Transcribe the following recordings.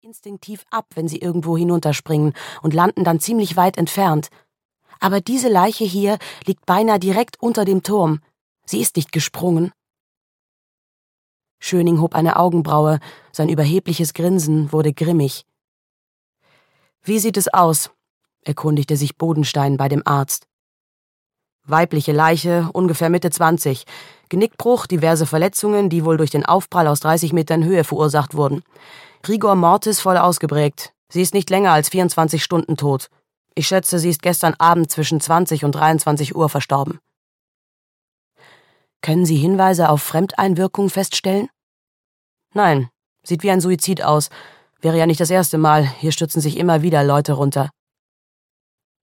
instinktiv ab, wenn sie irgendwo hinunterspringen und landen dann ziemlich weit entfernt. Aber diese Leiche hier liegt beinahe direkt unter dem Turm. Sie ist nicht gesprungen. Schöning hob eine Augenbraue, sein überhebliches Grinsen wurde grimmig. Wie sieht es aus? erkundigte sich Bodenstein bei dem Arzt. Weibliche Leiche, ungefähr Mitte 20. Genickbruch, diverse Verletzungen, die wohl durch den Aufprall aus 30 Metern Höhe verursacht wurden. Rigor Mortis voll ausgeprägt. Sie ist nicht länger als 24 Stunden tot. Ich schätze, sie ist gestern Abend zwischen 20 und 23 Uhr verstorben. Können Sie Hinweise auf Fremdeinwirkung feststellen? Nein, sieht wie ein Suizid aus. Wäre ja nicht das erste Mal, hier stürzen sich immer wieder Leute runter.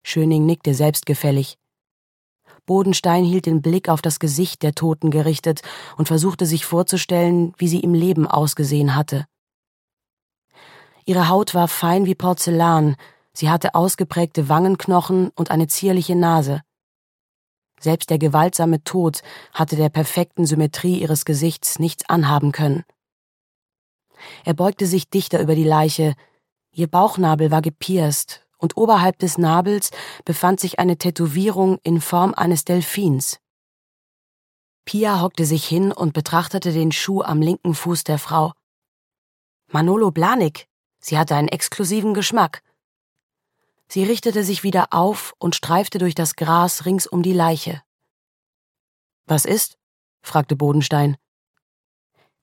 Schöning nickte selbstgefällig. Bodenstein hielt den Blick auf das Gesicht der Toten gerichtet und versuchte sich vorzustellen, wie sie im Leben ausgesehen hatte. Ihre Haut war fein wie Porzellan, sie hatte ausgeprägte Wangenknochen und eine zierliche Nase. Selbst der gewaltsame Tod hatte der perfekten Symmetrie ihres Gesichts nichts anhaben können. Er beugte sich dichter über die Leiche, ihr Bauchnabel war gepierst, und oberhalb des Nabels befand sich eine Tätowierung in Form eines Delfins. Pia hockte sich hin und betrachtete den Schuh am linken Fuß der Frau. Manolo Blanik, sie hatte einen exklusiven Geschmack. Sie richtete sich wieder auf und streifte durch das Gras rings um die Leiche. Was ist? fragte Bodenstein.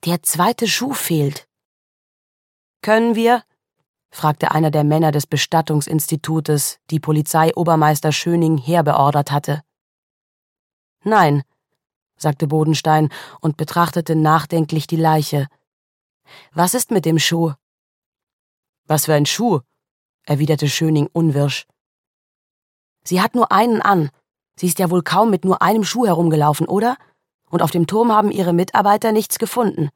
Der zweite Schuh fehlt. Können wir? fragte einer der Männer des Bestattungsinstitutes, die Polizeiobermeister Schöning herbeordert hatte. Nein, sagte Bodenstein und betrachtete nachdenklich die Leiche. Was ist mit dem Schuh? Was für ein Schuh? erwiderte Schöning unwirsch. Sie hat nur einen an. Sie ist ja wohl kaum mit nur einem Schuh herumgelaufen, oder? Und auf dem Turm haben ihre Mitarbeiter nichts gefunden.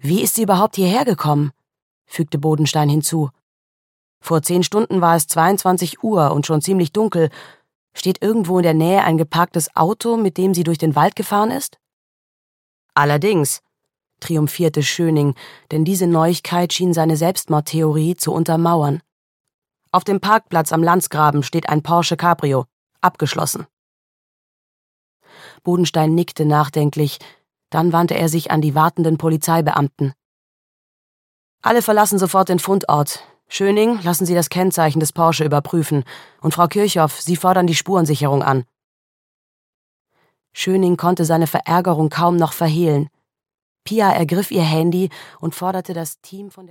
Wie ist sie überhaupt hierher gekommen? fügte Bodenstein hinzu. Vor zehn Stunden war es 22 Uhr und schon ziemlich dunkel. Steht irgendwo in der Nähe ein geparktes Auto, mit dem sie durch den Wald gefahren ist? Allerdings, triumphierte Schöning, denn diese Neuigkeit schien seine Selbstmordtheorie zu untermauern. Auf dem Parkplatz am Landsgraben steht ein Porsche Cabrio, abgeschlossen. Bodenstein nickte nachdenklich, dann wandte er sich an die wartenden Polizeibeamten. Alle verlassen sofort den Fundort. Schöning, lassen Sie das Kennzeichen des Porsche überprüfen. Und Frau Kirchhoff, Sie fordern die Spurensicherung an. Schöning konnte seine Verärgerung kaum noch verhehlen. Pia ergriff ihr Handy und forderte das Team von der